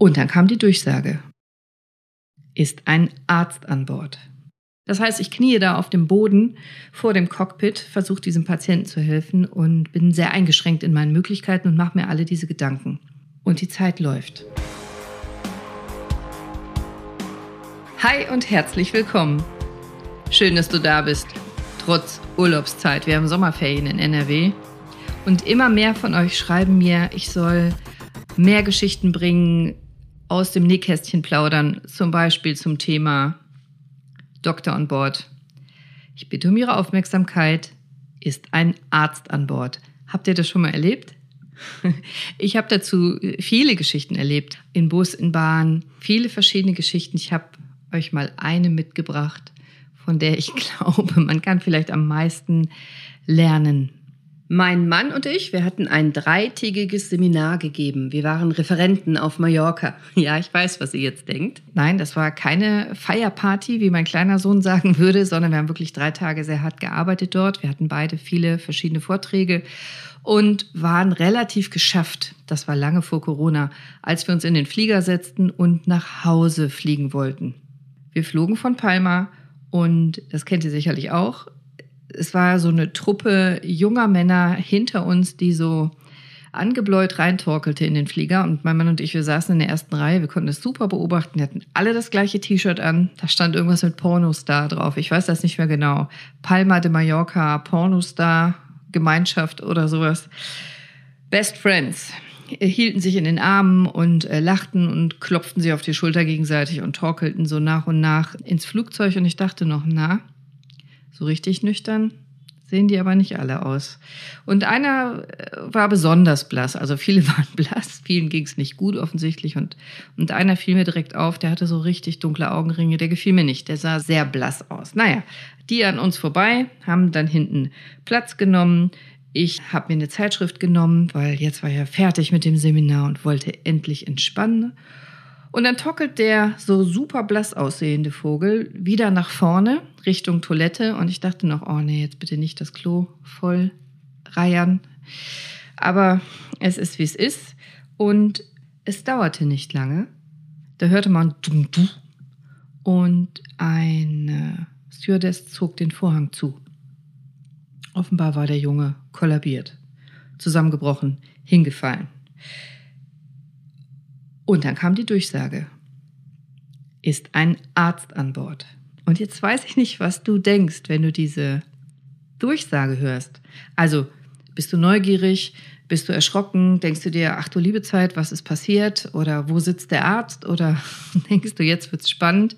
Und dann kam die Durchsage. Ist ein Arzt an Bord. Das heißt, ich kniee da auf dem Boden vor dem Cockpit, versuche diesem Patienten zu helfen und bin sehr eingeschränkt in meinen Möglichkeiten und mache mir alle diese Gedanken. Und die Zeit läuft. Hi und herzlich willkommen. Schön, dass du da bist, trotz Urlaubszeit. Wir haben Sommerferien in NRW. Und immer mehr von euch schreiben mir, ich soll mehr Geschichten bringen, aus dem Nähkästchen plaudern, zum Beispiel zum Thema Doktor an Bord. Ich bitte um Ihre Aufmerksamkeit. Ist ein Arzt an Bord. Habt ihr das schon mal erlebt? Ich habe dazu viele Geschichten erlebt. In Bus, in Bahn, viele verschiedene Geschichten. Ich habe euch mal eine mitgebracht, von der ich glaube, man kann vielleicht am meisten lernen. Mein Mann und ich, wir hatten ein dreitägiges Seminar gegeben. Wir waren Referenten auf Mallorca. Ja, ich weiß, was ihr jetzt denkt. Nein, das war keine Feierparty, wie mein kleiner Sohn sagen würde, sondern wir haben wirklich drei Tage sehr hart gearbeitet dort. Wir hatten beide viele verschiedene Vorträge und waren relativ geschafft. Das war lange vor Corona, als wir uns in den Flieger setzten und nach Hause fliegen wollten. Wir flogen von Palma und das kennt ihr sicherlich auch es war so eine Truppe junger Männer hinter uns, die so angebläut reintorkelte in den Flieger. Und mein Mann und ich, wir saßen in der ersten Reihe, wir konnten das super beobachten. Wir hatten alle das gleiche T-Shirt an. Da stand irgendwas mit Pornostar drauf. Ich weiß das nicht mehr genau. Palma de Mallorca, Pornostar, Gemeinschaft oder sowas. Best Friends hielten sich in den Armen und äh, lachten und klopften sie auf die Schulter gegenseitig und torkelten so nach und nach ins Flugzeug. Und ich dachte noch, na, so richtig nüchtern sehen die aber nicht alle aus. Und einer äh, war besonders blass, also viele waren blass, vielen ging es nicht gut offensichtlich und, und einer fiel mir direkt auf, der hatte so richtig dunkle Augenringe, der gefiel mir nicht, der sah sehr blass aus. Naja, die an uns vorbei, haben dann hinten Platz genommen. Ich habe mir eine Zeitschrift genommen, weil jetzt war ja fertig mit dem Seminar und wollte endlich entspannen. Und dann tockelt der so super blass aussehende Vogel wieder nach vorne Richtung Toilette. Und ich dachte noch, oh nee, jetzt bitte nicht das Klo voll reiern. Aber es ist, wie es ist. Und es dauerte nicht lange. Da hörte man und eine Stewardess zog den Vorhang zu. Offenbar war der Junge kollabiert, zusammengebrochen, hingefallen. Und dann kam die Durchsage. Ist ein Arzt an Bord. Und jetzt weiß ich nicht, was du denkst, wenn du diese Durchsage hörst. Also, bist du neugierig? Bist du erschrocken? Denkst du dir, ach du liebe Zeit, was ist passiert? Oder wo sitzt der Arzt? Oder denkst du, jetzt wird's spannend?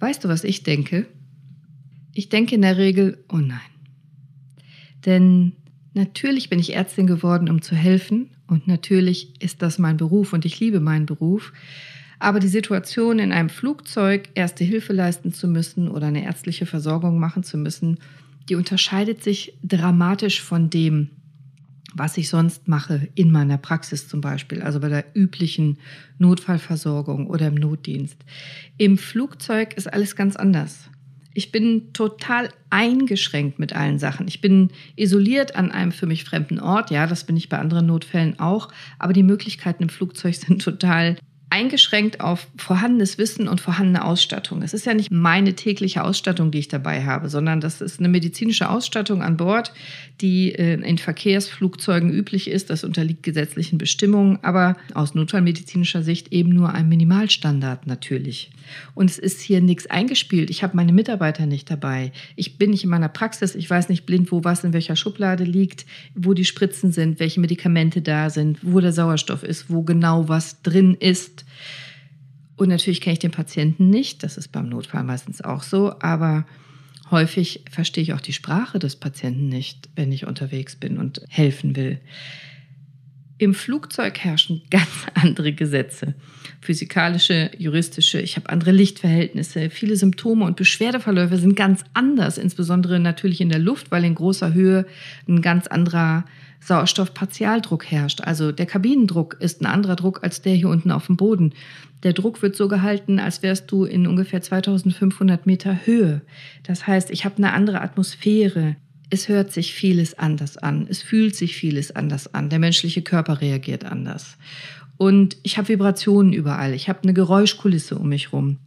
Weißt du, was ich denke? Ich denke in der Regel, oh nein. Denn natürlich bin ich Ärztin geworden, um zu helfen und natürlich ist das mein Beruf und ich liebe meinen Beruf. Aber die Situation, in einem Flugzeug erste Hilfe leisten zu müssen oder eine ärztliche Versorgung machen zu müssen, die unterscheidet sich dramatisch von dem, was ich sonst mache in meiner Praxis zum Beispiel, also bei der üblichen Notfallversorgung oder im Notdienst. Im Flugzeug ist alles ganz anders. Ich bin total eingeschränkt mit allen Sachen. Ich bin isoliert an einem für mich fremden Ort. Ja, das bin ich bei anderen Notfällen auch. Aber die Möglichkeiten im Flugzeug sind total eingeschränkt auf vorhandenes Wissen und vorhandene Ausstattung. Es ist ja nicht meine tägliche Ausstattung, die ich dabei habe, sondern das ist eine medizinische Ausstattung an Bord, die äh, in Verkehrsflugzeugen üblich ist. Das unterliegt gesetzlichen Bestimmungen, aber aus notfallmedizinischer Sicht eben nur ein Minimalstandard natürlich. Und es ist hier nichts eingespielt. Ich habe meine Mitarbeiter nicht dabei. Ich bin nicht in meiner Praxis. Ich weiß nicht blind, wo was in welcher Schublade liegt, wo die Spritzen sind, welche Medikamente da sind, wo der Sauerstoff ist, wo genau was drin ist. Und natürlich kenne ich den Patienten nicht, das ist beim Notfall meistens auch so, aber häufig verstehe ich auch die Sprache des Patienten nicht, wenn ich unterwegs bin und helfen will. Im Flugzeug herrschen ganz andere Gesetze. Physikalische, juristische, ich habe andere Lichtverhältnisse. Viele Symptome und Beschwerdeverläufe sind ganz anders, insbesondere natürlich in der Luft, weil in großer Höhe ein ganz anderer Sauerstoffpartialdruck herrscht. Also der Kabinendruck ist ein anderer Druck als der hier unten auf dem Boden. Der Druck wird so gehalten, als wärst du in ungefähr 2500 Meter Höhe. Das heißt, ich habe eine andere Atmosphäre. Es hört sich vieles anders an. Es fühlt sich vieles anders an. Der menschliche Körper reagiert anders. Und ich habe Vibrationen überall. Ich habe eine Geräuschkulisse um mich rum.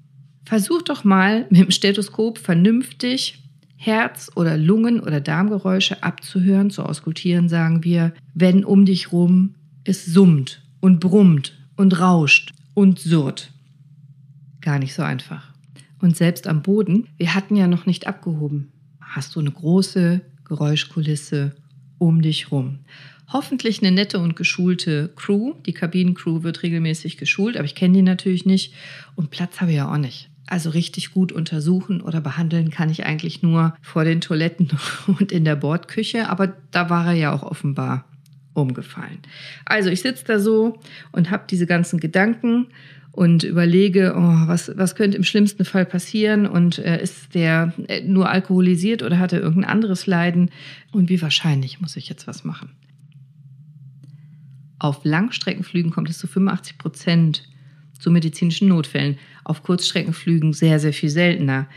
Versuch doch mal mit dem Stethoskop vernünftig Herz- oder Lungen- oder Darmgeräusche abzuhören, zu auskultieren, sagen wir, wenn um dich rum es summt und brummt und rauscht und surrt. Gar nicht so einfach. Und selbst am Boden, wir hatten ja noch nicht abgehoben, hast du eine große Geräuschkulisse um dich rum. Hoffentlich eine nette und geschulte Crew. Die Kabinencrew wird regelmäßig geschult, aber ich kenne die natürlich nicht. Und Platz habe ich ja auch nicht. Also richtig gut untersuchen oder behandeln kann ich eigentlich nur vor den Toiletten und in der Bordküche, aber da war er ja auch offenbar umgefallen. Also ich sitze da so und habe diese ganzen Gedanken und überlege, oh, was, was könnte im schlimmsten Fall passieren und äh, ist der äh, nur alkoholisiert oder hat er irgendein anderes Leiden und wie wahrscheinlich muss ich jetzt was machen. Auf Langstreckenflügen kommt es zu 85 Prozent zu medizinischen Notfällen. Auf Kurzstreckenflügen sehr, sehr viel seltener.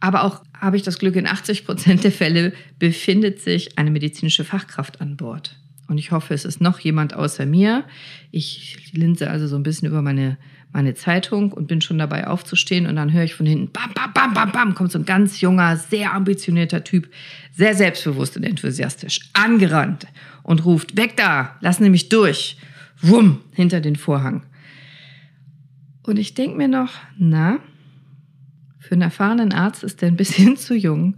Aber auch habe ich das Glück, in 80 Prozent der Fälle befindet sich eine medizinische Fachkraft an Bord. Und ich hoffe, es ist noch jemand außer mir. Ich linse also so ein bisschen über meine, meine Zeitung und bin schon dabei aufzustehen. Und dann höre ich von hinten, bam, bam, bam, bam, bam, kommt so ein ganz junger, sehr ambitionierter Typ, sehr selbstbewusst und enthusiastisch, angerannt und ruft, weg da, lassen Sie mich durch. Wumm, hinter den Vorhang. Und ich denke mir noch, na, für einen erfahrenen Arzt ist er ein bisschen zu jung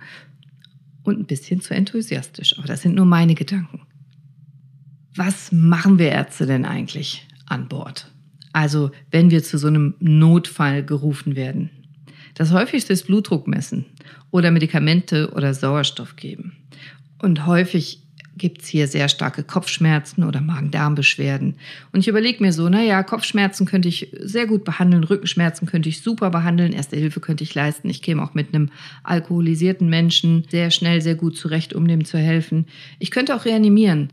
und ein bisschen zu enthusiastisch. Aber das sind nur meine Gedanken. Was machen wir Ärzte denn eigentlich an Bord? Also, wenn wir zu so einem Notfall gerufen werden. Das häufigste ist Blutdruck messen oder Medikamente oder Sauerstoff geben. Und häufig gibt es hier sehr starke Kopfschmerzen oder Magen-Darm-Beschwerden. Und ich überlege mir so, naja, Kopfschmerzen könnte ich sehr gut behandeln, Rückenschmerzen könnte ich super behandeln, Erste Hilfe könnte ich leisten. Ich käme auch mit einem alkoholisierten Menschen sehr schnell, sehr gut zurecht, um dem zu helfen. Ich könnte auch reanimieren.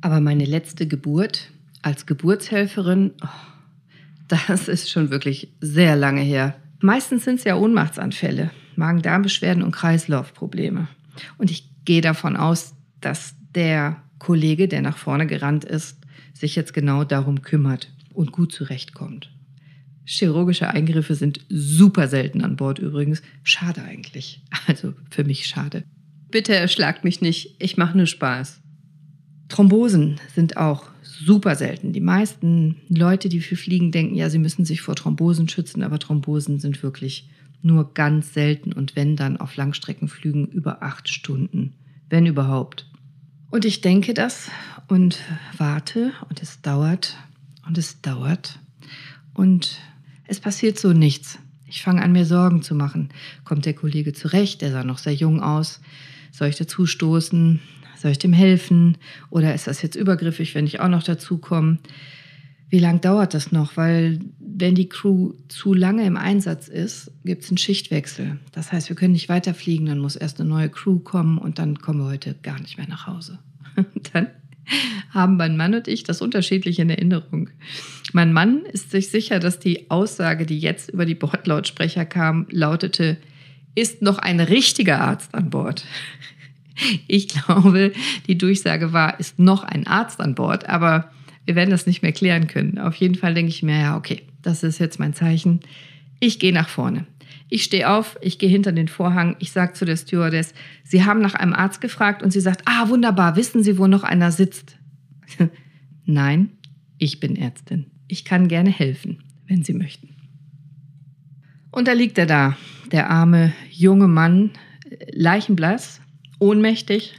Aber meine letzte Geburt als Geburtshelferin, oh, das ist schon wirklich sehr lange her. Meistens sind es ja Ohnmachtsanfälle, Magen-Darm-Beschwerden und Kreislaufprobleme. Und ich gehe davon aus, dass der Kollege, der nach vorne gerannt ist, sich jetzt genau darum kümmert und gut zurechtkommt. Chirurgische Eingriffe sind super selten an Bord übrigens. Schade eigentlich. Also für mich schade. Bitte erschlagt mich nicht, ich mache nur Spaß. Thrombosen sind auch super selten. Die meisten Leute, die viel fliegen, denken, ja, sie müssen sich vor Thrombosen schützen, aber Thrombosen sind wirklich nur ganz selten und wenn dann auf Langstreckenflügen über acht Stunden, wenn überhaupt. Und ich denke das und warte und es dauert und es dauert und es passiert so nichts. Ich fange an, mir Sorgen zu machen. Kommt der Kollege zurecht? Der sah noch sehr jung aus. Soll ich dazu stoßen? Soll ich dem helfen? Oder ist das jetzt übergriffig, wenn ich auch noch dazu komme? Wie lange dauert das noch? Weil wenn die Crew zu lange im Einsatz ist, gibt es einen Schichtwechsel. Das heißt, wir können nicht weiterfliegen, dann muss erst eine neue Crew kommen und dann kommen wir heute gar nicht mehr nach Hause. dann haben mein Mann und ich das unterschiedlich in Erinnerung. Mein Mann ist sich sicher, dass die Aussage, die jetzt über die Bordlautsprecher kam, lautete, ist noch ein richtiger Arzt an Bord. Ich glaube, die Durchsage war, ist noch ein Arzt an Bord, aber wir werden das nicht mehr klären können. Auf jeden Fall denke ich mir, ja, okay, das ist jetzt mein Zeichen. Ich gehe nach vorne. Ich stehe auf, ich gehe hinter den Vorhang, ich sage zu der Stewardess, Sie haben nach einem Arzt gefragt und sie sagt, ah, wunderbar, wissen Sie, wo noch einer sitzt? Nein, ich bin Ärztin. Ich kann gerne helfen, wenn Sie möchten. Und da liegt er da, der arme junge Mann, leichenblass, ohnmächtig,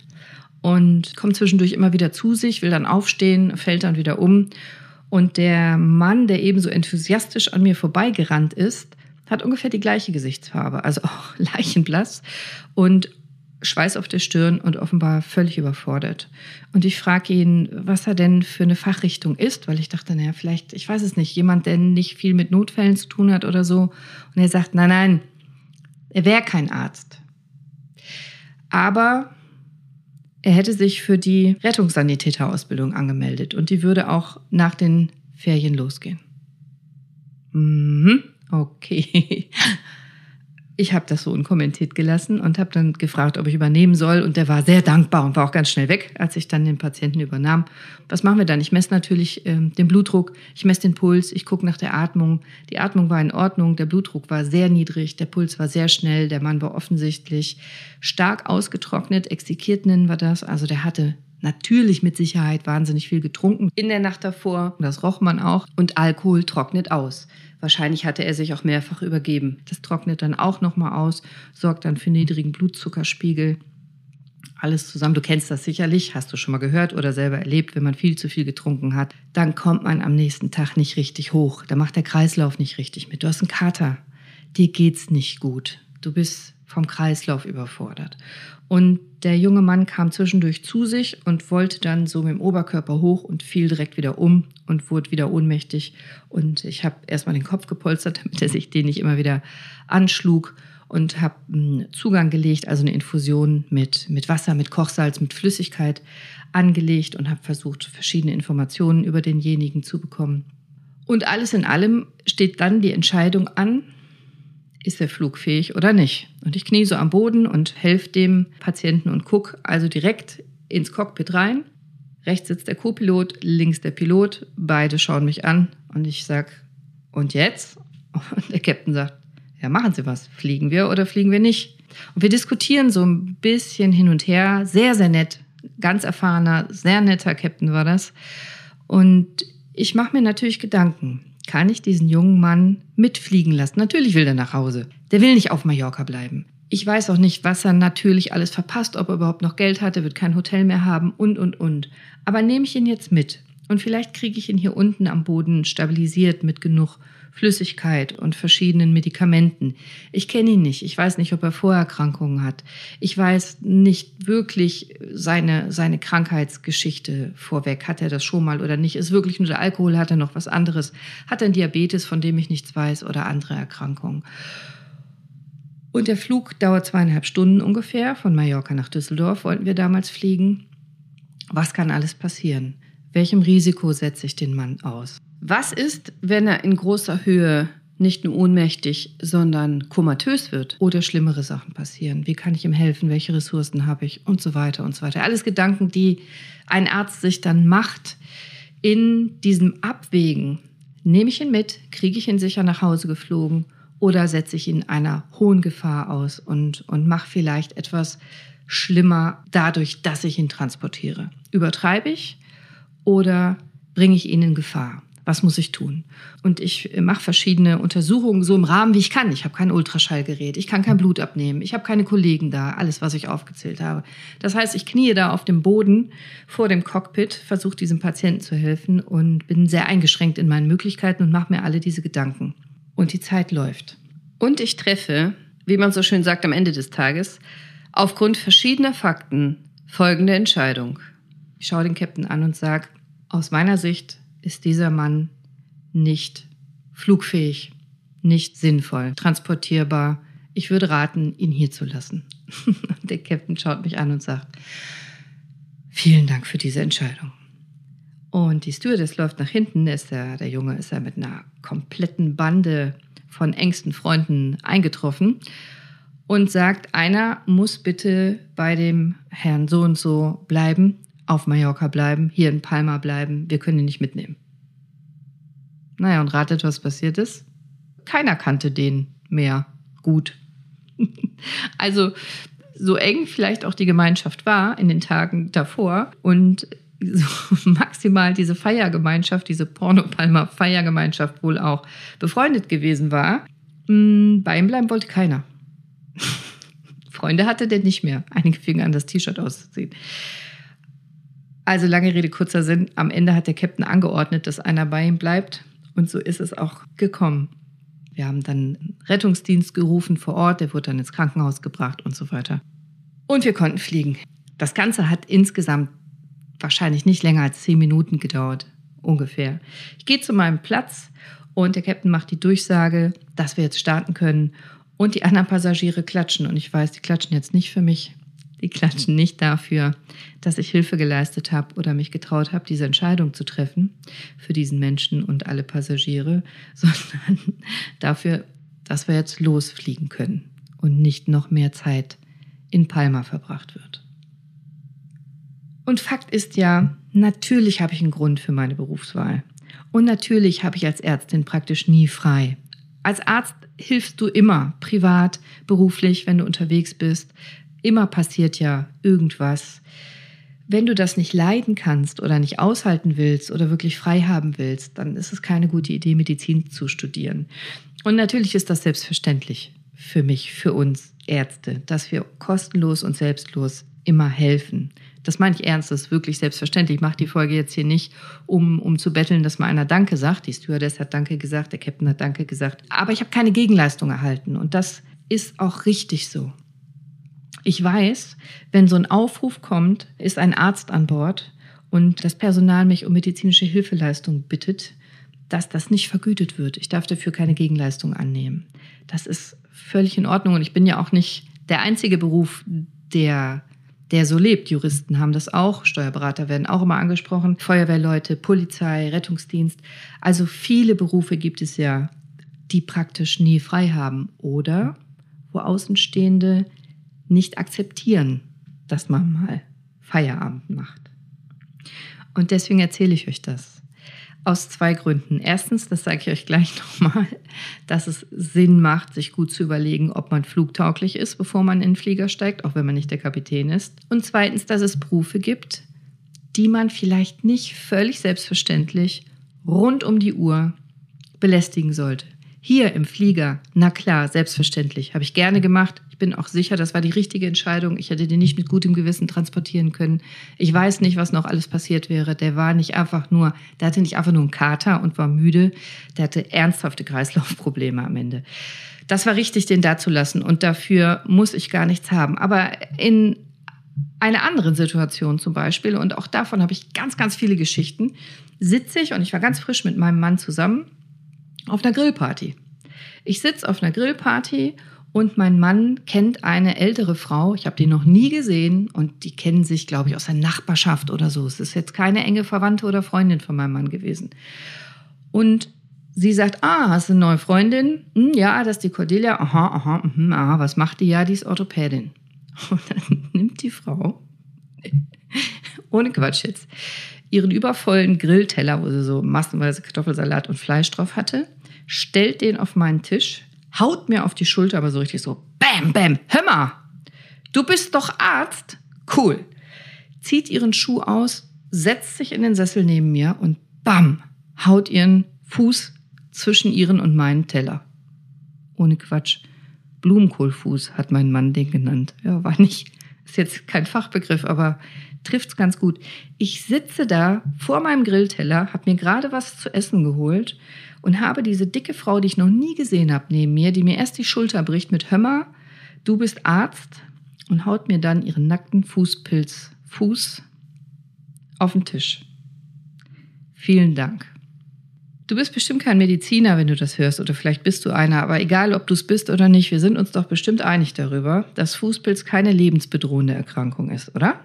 und kommt zwischendurch immer wieder zu sich, will dann aufstehen, fällt dann wieder um. Und der Mann, der ebenso enthusiastisch an mir vorbeigerannt ist, hat ungefähr die gleiche Gesichtsfarbe, also auch leichenblass und Schweiß auf der Stirn und offenbar völlig überfordert. Und ich frage ihn, was er denn für eine Fachrichtung ist, weil ich dachte, naja, vielleicht, ich weiß es nicht, jemand, der nicht viel mit Notfällen zu tun hat oder so. Und er sagt, nein, nein, er wäre kein Arzt. Aber er hätte sich für die Rettungssanitäterausbildung angemeldet und die würde auch nach den Ferien losgehen. Mhm, okay. ich habe das so unkommentiert gelassen und habe dann gefragt, ob ich übernehmen soll. Und der war sehr dankbar und war auch ganz schnell weg, als ich dann den Patienten übernahm. Was machen wir dann? Ich messe natürlich ähm, den Blutdruck, ich messe den Puls, ich gucke nach der Atmung. Die Atmung war in Ordnung, der Blutdruck war sehr niedrig, der Puls war sehr schnell, der Mann war offensichtlich stark ausgetrocknet, exekiert nennen wir das. Also der hatte natürlich mit Sicherheit wahnsinnig viel getrunken in der Nacht davor. Das roch man auch. Und Alkohol trocknet aus. Wahrscheinlich hatte er sich auch mehrfach übergeben. Das trocknet dann auch nochmal aus, sorgt dann für niedrigen Blutzuckerspiegel. Alles zusammen. Du kennst das sicherlich, hast du schon mal gehört oder selber erlebt, wenn man viel zu viel getrunken hat. Dann kommt man am nächsten Tag nicht richtig hoch. Da macht der Kreislauf nicht richtig mit. Du hast einen Kater. Dir geht's nicht gut. Du bist vom Kreislauf überfordert. Und der junge Mann kam zwischendurch zu sich und wollte dann so mit dem Oberkörper hoch und fiel direkt wieder um und wurde wieder ohnmächtig. Und ich habe erstmal den Kopf gepolstert, damit er sich den nicht immer wieder anschlug und habe einen Zugang gelegt, also eine Infusion mit, mit Wasser, mit Kochsalz, mit Flüssigkeit angelegt und habe versucht, verschiedene Informationen über denjenigen zu bekommen. Und alles in allem steht dann die Entscheidung an, ist er flugfähig oder nicht. Und ich knie so am Boden und helfe dem Patienten und gucke also direkt ins Cockpit rein. Rechts sitzt der Co-Pilot, links der Pilot. Beide schauen mich an und ich sage, und jetzt? Und der Captain sagt, ja, machen Sie was. Fliegen wir oder fliegen wir nicht? Und wir diskutieren so ein bisschen hin und her. Sehr, sehr nett. Ganz erfahrener, sehr netter Captain war das. Und ich mache mir natürlich Gedanken kann ich diesen jungen Mann mitfliegen lassen. Natürlich will er nach Hause. Der will nicht auf Mallorca bleiben. Ich weiß auch nicht, was er natürlich alles verpasst, ob er überhaupt noch Geld hat, er wird kein Hotel mehr haben und, und, und. Aber nehme ich ihn jetzt mit und vielleicht kriege ich ihn hier unten am Boden stabilisiert mit genug Flüssigkeit und verschiedenen Medikamenten. Ich kenne ihn nicht. Ich weiß nicht, ob er Vorerkrankungen hat. Ich weiß nicht wirklich seine, seine Krankheitsgeschichte vorweg. Hat er das schon mal oder nicht? Ist wirklich nur der Alkohol? Hat er noch was anderes? Hat er einen Diabetes, von dem ich nichts weiß oder andere Erkrankungen? Und der Flug dauert zweieinhalb Stunden ungefähr. Von Mallorca nach Düsseldorf wollten wir damals fliegen. Was kann alles passieren? Welchem Risiko setze ich den Mann aus? Was ist, wenn er in großer Höhe nicht nur ohnmächtig, sondern komatös wird oder schlimmere Sachen passieren? Wie kann ich ihm helfen? Welche Ressourcen habe ich? Und so weiter und so weiter. Alles Gedanken, die ein Arzt sich dann macht in diesem Abwägen. Nehme ich ihn mit? Kriege ich ihn sicher nach Hause geflogen? Oder setze ich ihn einer hohen Gefahr aus und, und mache vielleicht etwas schlimmer dadurch, dass ich ihn transportiere? Übertreibe ich oder bringe ich ihn in Gefahr? Was muss ich tun? Und ich mache verschiedene Untersuchungen so im Rahmen, wie ich kann. Ich habe kein Ultraschallgerät, ich kann kein Blut abnehmen, ich habe keine Kollegen da, alles, was ich aufgezählt habe. Das heißt, ich kniee da auf dem Boden vor dem Cockpit, versuche diesem Patienten zu helfen und bin sehr eingeschränkt in meinen Möglichkeiten und mache mir alle diese Gedanken. Und die Zeit läuft. Und ich treffe, wie man so schön sagt am Ende des Tages, aufgrund verschiedener Fakten folgende Entscheidung. Ich schaue den Captain an und sage, aus meiner Sicht ist dieser Mann nicht flugfähig, nicht sinnvoll, transportierbar. Ich würde raten, ihn hier zu lassen. Der Captain schaut mich an und sagt, vielen Dank für diese Entscheidung. Und die Stewardess läuft nach hinten, ist der, der Junge ist ja mit einer kompletten Bande von engsten Freunden eingetroffen und sagt, einer muss bitte bei dem Herrn so und so bleiben auf Mallorca bleiben, hier in Palma bleiben, wir können ihn nicht mitnehmen. Naja, und ratet, was passiert ist? Keiner kannte den mehr gut. also so eng vielleicht auch die Gemeinschaft war in den Tagen davor und so maximal diese Feiergemeinschaft, diese Porno-Palma-Feiergemeinschaft wohl auch befreundet gewesen war, mm, bei ihm bleiben wollte keiner. Freunde hatte der nicht mehr. Einige fingen an, das T-Shirt auszuziehen. Also lange Rede, kurzer Sinn. Am Ende hat der Captain angeordnet, dass einer bei ihm bleibt. Und so ist es auch gekommen. Wir haben dann Rettungsdienst gerufen vor Ort, der wurde dann ins Krankenhaus gebracht und so weiter. Und wir konnten fliegen. Das Ganze hat insgesamt wahrscheinlich nicht länger als zehn Minuten gedauert, ungefähr. Ich gehe zu meinem Platz und der Captain macht die Durchsage, dass wir jetzt starten können. Und die anderen Passagiere klatschen. Und ich weiß, die klatschen jetzt nicht für mich, die klatschen nicht dafür, dass ich Hilfe geleistet habe oder mich getraut habe, diese Entscheidung zu treffen für diesen Menschen und alle Passagiere, sondern dafür, dass wir jetzt losfliegen können. und nicht noch mehr Zeit in Palma verbracht wird. Und Fakt ist ja, natürlich habe ich einen Grund für meine Berufswahl. Und natürlich habe ich als Ärztin praktisch nie frei. Als Arzt hilfst du immer, privat, beruflich, wenn du unterwegs bist. Immer passiert ja irgendwas. Wenn du das nicht leiden kannst oder nicht aushalten willst oder wirklich frei haben willst, dann ist es keine gute Idee, Medizin zu studieren. Und natürlich ist das selbstverständlich für mich, für uns Ärzte, dass wir kostenlos und selbstlos immer helfen. Das meine ich ernst, das ist wirklich selbstverständlich. Ich mache die Folge jetzt hier nicht, um, um zu betteln, dass mal einer Danke sagt. Die Stewardess hat Danke gesagt, der Captain hat Danke gesagt. Aber ich habe keine Gegenleistung erhalten und das ist auch richtig so. Ich weiß, wenn so ein Aufruf kommt, ist ein Arzt an Bord und das Personal mich um medizinische Hilfeleistung bittet, dass das nicht vergütet wird. Ich darf dafür keine Gegenleistung annehmen. Das ist völlig in Ordnung und ich bin ja auch nicht der einzige Beruf, der der so lebt. Juristen haben das auch, Steuerberater werden auch immer angesprochen, Feuerwehrleute, Polizei, Rettungsdienst. Also viele Berufe gibt es ja, die praktisch nie frei haben oder wo Außenstehende nicht akzeptieren, dass man mal Feierabend macht. Und deswegen erzähle ich euch das. Aus zwei Gründen. Erstens, das sage ich euch gleich nochmal, dass es Sinn macht, sich gut zu überlegen, ob man flugtauglich ist, bevor man in den Flieger steigt, auch wenn man nicht der Kapitän ist. Und zweitens, dass es Berufe gibt, die man vielleicht nicht völlig selbstverständlich rund um die Uhr belästigen sollte. Hier im Flieger, na klar, selbstverständlich, habe ich gerne gemacht. Ich bin auch sicher, das war die richtige Entscheidung. Ich hätte den nicht mit gutem Gewissen transportieren können. Ich weiß nicht, was noch alles passiert wäre. Der war nicht einfach nur, der hatte nicht einfach nur einen Kater und war müde. Der hatte ernsthafte Kreislaufprobleme am Ende. Das war richtig, den da zu lassen und dafür muss ich gar nichts haben. Aber in einer anderen Situation zum Beispiel, und auch davon habe ich ganz, ganz viele Geschichten, sitze ich und ich war ganz frisch mit meinem Mann zusammen auf einer Grillparty. Ich sitze auf einer Grillparty und mein Mann kennt eine ältere Frau. Ich habe die noch nie gesehen und die kennen sich, glaube ich, aus der Nachbarschaft oder so. Es ist jetzt keine enge Verwandte oder Freundin von meinem Mann gewesen. Und sie sagt, ah, hast du eine neue Freundin? Hm, ja, das ist die Cordelia. Aha, aha, mh, aha, was macht die? Ja, die ist Orthopädin. Und dann nimmt die Frau, ohne Quatsch jetzt, ihren übervollen Grillteller, wo sie so massenweise Kartoffelsalat und Fleisch drauf hatte, stellt den auf meinen Tisch, haut mir auf die Schulter, aber so richtig so, bam, bam, hör mal, du bist doch Arzt? Cool. Zieht ihren Schuh aus, setzt sich in den Sessel neben mir und bam, haut ihren Fuß zwischen ihren und meinen Teller. Ohne Quatsch. Blumenkohlfuß hat mein Mann den genannt. Ja, war nicht, ist jetzt kein Fachbegriff, aber trifft's ganz gut. Ich sitze da vor meinem Grillteller, habe mir gerade was zu essen geholt und habe diese dicke Frau, die ich noch nie gesehen habe, neben mir, die mir erst die Schulter bricht mit Hömmer, du bist Arzt und haut mir dann ihren nackten Fußpilz, Fuß auf den Tisch. Vielen Dank. Du bist bestimmt kein Mediziner, wenn du das hörst, oder vielleicht bist du einer, aber egal, ob du es bist oder nicht, wir sind uns doch bestimmt einig darüber, dass Fußpilz keine lebensbedrohende Erkrankung ist, oder?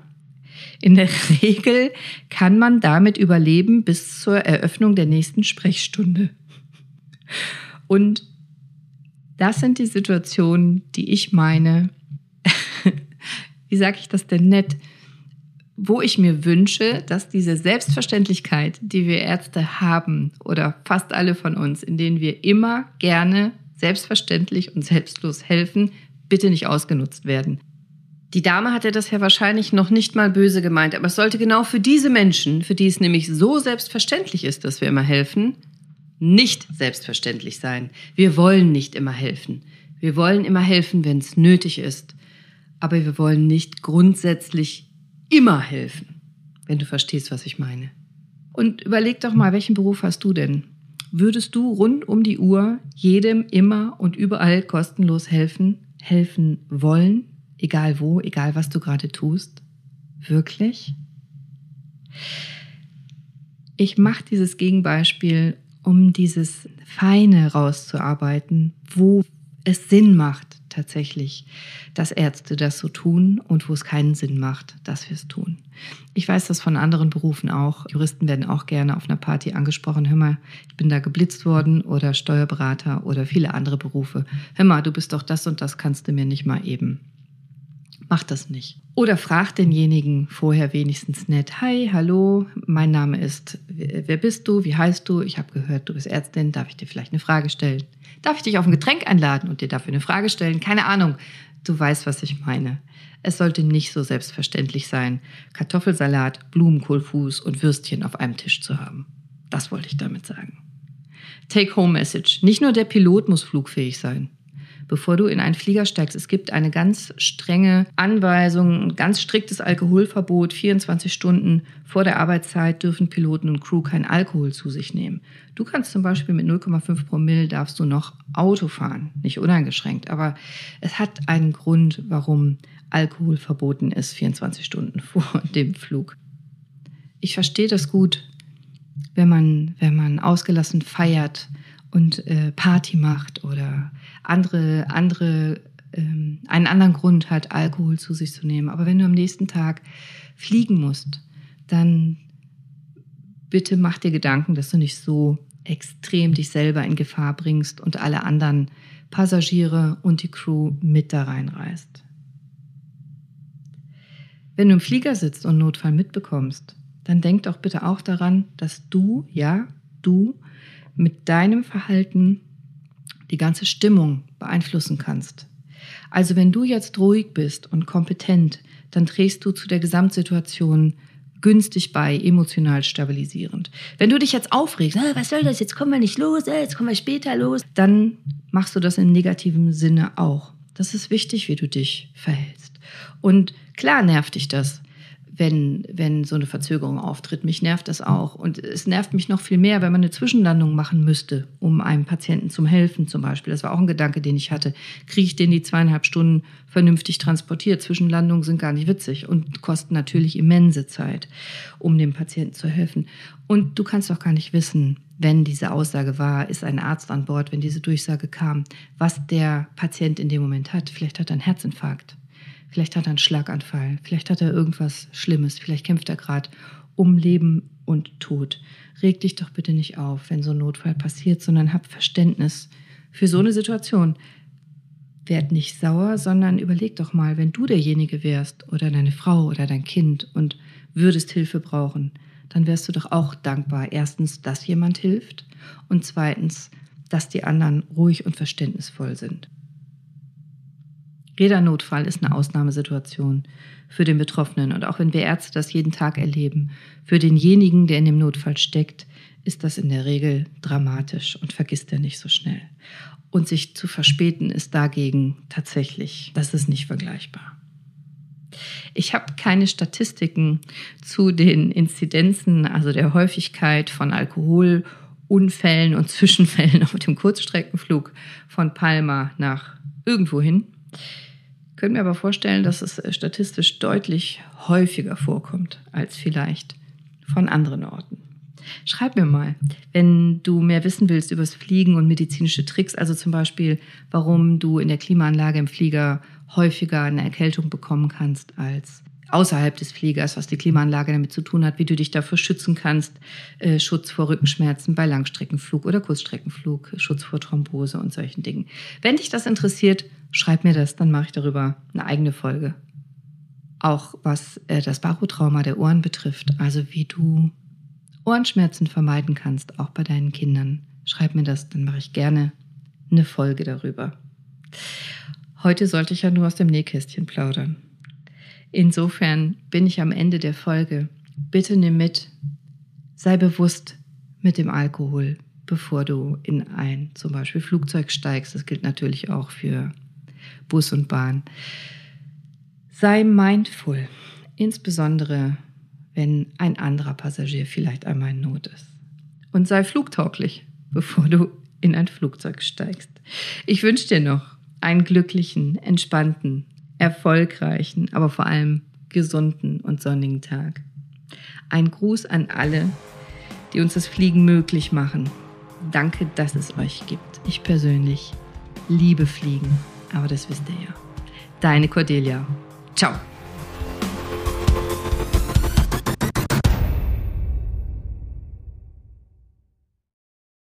In der Regel kann man damit überleben bis zur Eröffnung der nächsten Sprechstunde. Und das sind die Situationen, die ich meine, wie sage ich das denn nett, wo ich mir wünsche, dass diese Selbstverständlichkeit, die wir Ärzte haben oder fast alle von uns, in denen wir immer gerne selbstverständlich und selbstlos helfen, bitte nicht ausgenutzt werden. Die Dame hatte das ja wahrscheinlich noch nicht mal böse gemeint, aber es sollte genau für diese Menschen, für die es nämlich so selbstverständlich ist, dass wir immer helfen, nicht selbstverständlich sein. Wir wollen nicht immer helfen. Wir wollen immer helfen, wenn es nötig ist. Aber wir wollen nicht grundsätzlich immer helfen, wenn du verstehst, was ich meine. Und überleg doch mal, welchen Beruf hast du denn? Würdest du rund um die Uhr jedem immer und überall kostenlos helfen, helfen wollen? Egal wo, egal was du gerade tust? Wirklich? Ich mache dieses Gegenbeispiel, um dieses Feine rauszuarbeiten, wo es Sinn macht, tatsächlich, dass Ärzte das so tun und wo es keinen Sinn macht, dass wir es tun. Ich weiß das von anderen Berufen auch. Juristen werden auch gerne auf einer Party angesprochen. Hör mal, ich bin da geblitzt worden oder Steuerberater oder viele andere Berufe. Hör mal, du bist doch das und das, kannst du mir nicht mal eben. Mach das nicht. Oder frag denjenigen vorher wenigstens nett, hi, hallo, mein Name ist, wer bist du, wie heißt du? Ich habe gehört, du bist Ärztin, darf ich dir vielleicht eine Frage stellen? Darf ich dich auf ein Getränk einladen und dir dafür eine Frage stellen? Keine Ahnung, du weißt, was ich meine. Es sollte nicht so selbstverständlich sein, Kartoffelsalat, Blumenkohlfuß und Würstchen auf einem Tisch zu haben. Das wollte ich damit sagen. Take-Home-Message. Nicht nur der Pilot muss flugfähig sein bevor du in einen Flieger steigst. Es gibt eine ganz strenge Anweisung, ein ganz striktes Alkoholverbot. 24 Stunden vor der Arbeitszeit dürfen Piloten und Crew kein Alkohol zu sich nehmen. Du kannst zum Beispiel mit 0,5 Promille darfst du noch Auto fahren, nicht uneingeschränkt. Aber es hat einen Grund, warum Alkohol verboten ist, 24 Stunden vor dem Flug. Ich verstehe das gut, wenn man, wenn man ausgelassen feiert und äh, Party macht oder andere, andere, ähm, einen anderen Grund hat, Alkohol zu sich zu nehmen. Aber wenn du am nächsten Tag fliegen musst, dann bitte mach dir Gedanken, dass du nicht so extrem dich selber in Gefahr bringst und alle anderen Passagiere und die Crew mit da reinreißt. Wenn du im Flieger sitzt und Notfall mitbekommst, dann denk doch bitte auch daran, dass du, ja, du mit deinem Verhalten die ganze Stimmung beeinflussen kannst. Also wenn du jetzt ruhig bist und kompetent, dann trägst du zu der Gesamtsituation günstig bei, emotional stabilisierend. Wenn du dich jetzt aufregst, ah, was soll das, jetzt kommen wir nicht los, ah, jetzt kommen wir später los, dann machst du das in negativem Sinne auch. Das ist wichtig, wie du dich verhältst. Und klar nervt dich das, wenn, wenn so eine Verzögerung auftritt. Mich nervt das auch. Und es nervt mich noch viel mehr, wenn man eine Zwischenlandung machen müsste, um einem Patienten zum Helfen zum Beispiel. Das war auch ein Gedanke, den ich hatte. Kriege ich den die zweieinhalb Stunden vernünftig transportiert? Zwischenlandungen sind gar nicht witzig und kosten natürlich immense Zeit, um dem Patienten zu helfen. Und du kannst doch gar nicht wissen, wenn diese Aussage war, ist ein Arzt an Bord, wenn diese Durchsage kam, was der Patient in dem Moment hat. Vielleicht hat er einen Herzinfarkt. Vielleicht hat er einen Schlaganfall, vielleicht hat er irgendwas Schlimmes, vielleicht kämpft er gerade um Leben und Tod. Reg dich doch bitte nicht auf, wenn so ein Notfall passiert, sondern hab Verständnis für so eine Situation. Werd nicht sauer, sondern überleg doch mal, wenn du derjenige wärst oder deine Frau oder dein Kind und würdest Hilfe brauchen, dann wärst du doch auch dankbar. Erstens, dass jemand hilft und zweitens, dass die anderen ruhig und verständnisvoll sind. Jeder Notfall ist eine Ausnahmesituation für den Betroffenen. Und auch wenn wir Ärzte das jeden Tag erleben, für denjenigen, der in dem Notfall steckt, ist das in der Regel dramatisch und vergisst er nicht so schnell. Und sich zu verspäten ist dagegen tatsächlich, das ist nicht vergleichbar. Ich habe keine Statistiken zu den Inzidenzen, also der Häufigkeit von Alkoholunfällen und Zwischenfällen auf dem Kurzstreckenflug von Palma nach irgendwohin könnte mir aber vorstellen, dass es äh, statistisch deutlich häufiger vorkommt als vielleicht von anderen Orten. Schreib mir mal, wenn du mehr wissen willst über das Fliegen und medizinische Tricks, also zum Beispiel, warum du in der Klimaanlage im Flieger häufiger eine Erkältung bekommen kannst als außerhalb des Fliegers, was die Klimaanlage damit zu tun hat, wie du dich dafür schützen kannst, äh, Schutz vor Rückenschmerzen bei Langstreckenflug oder Kurzstreckenflug, Schutz vor Thrombose und solchen Dingen. Wenn dich das interessiert, schreib mir das, dann mache ich darüber eine eigene Folge. Auch was äh, das Barotrauma der Ohren betrifft, also wie du Ohrenschmerzen vermeiden kannst, auch bei deinen Kindern. Schreib mir das, dann mache ich gerne eine Folge darüber. Heute sollte ich ja nur aus dem Nähkästchen plaudern. Insofern bin ich am Ende der Folge. Bitte nimm mit, sei bewusst mit dem Alkohol, bevor du in ein zum Beispiel Flugzeug steigst. Das gilt natürlich auch für Bus und Bahn. Sei mindful, insbesondere wenn ein anderer Passagier vielleicht einmal in Not ist. Und sei flugtauglich, bevor du in ein Flugzeug steigst. Ich wünsche dir noch einen glücklichen, entspannten, erfolgreichen, aber vor allem gesunden und sonnigen Tag. Ein Gruß an alle, die uns das Fliegen möglich machen. Danke, dass es euch gibt. Ich persönlich liebe Fliegen Aber das wisst ihr ja. Deine Cordelia. Ciao.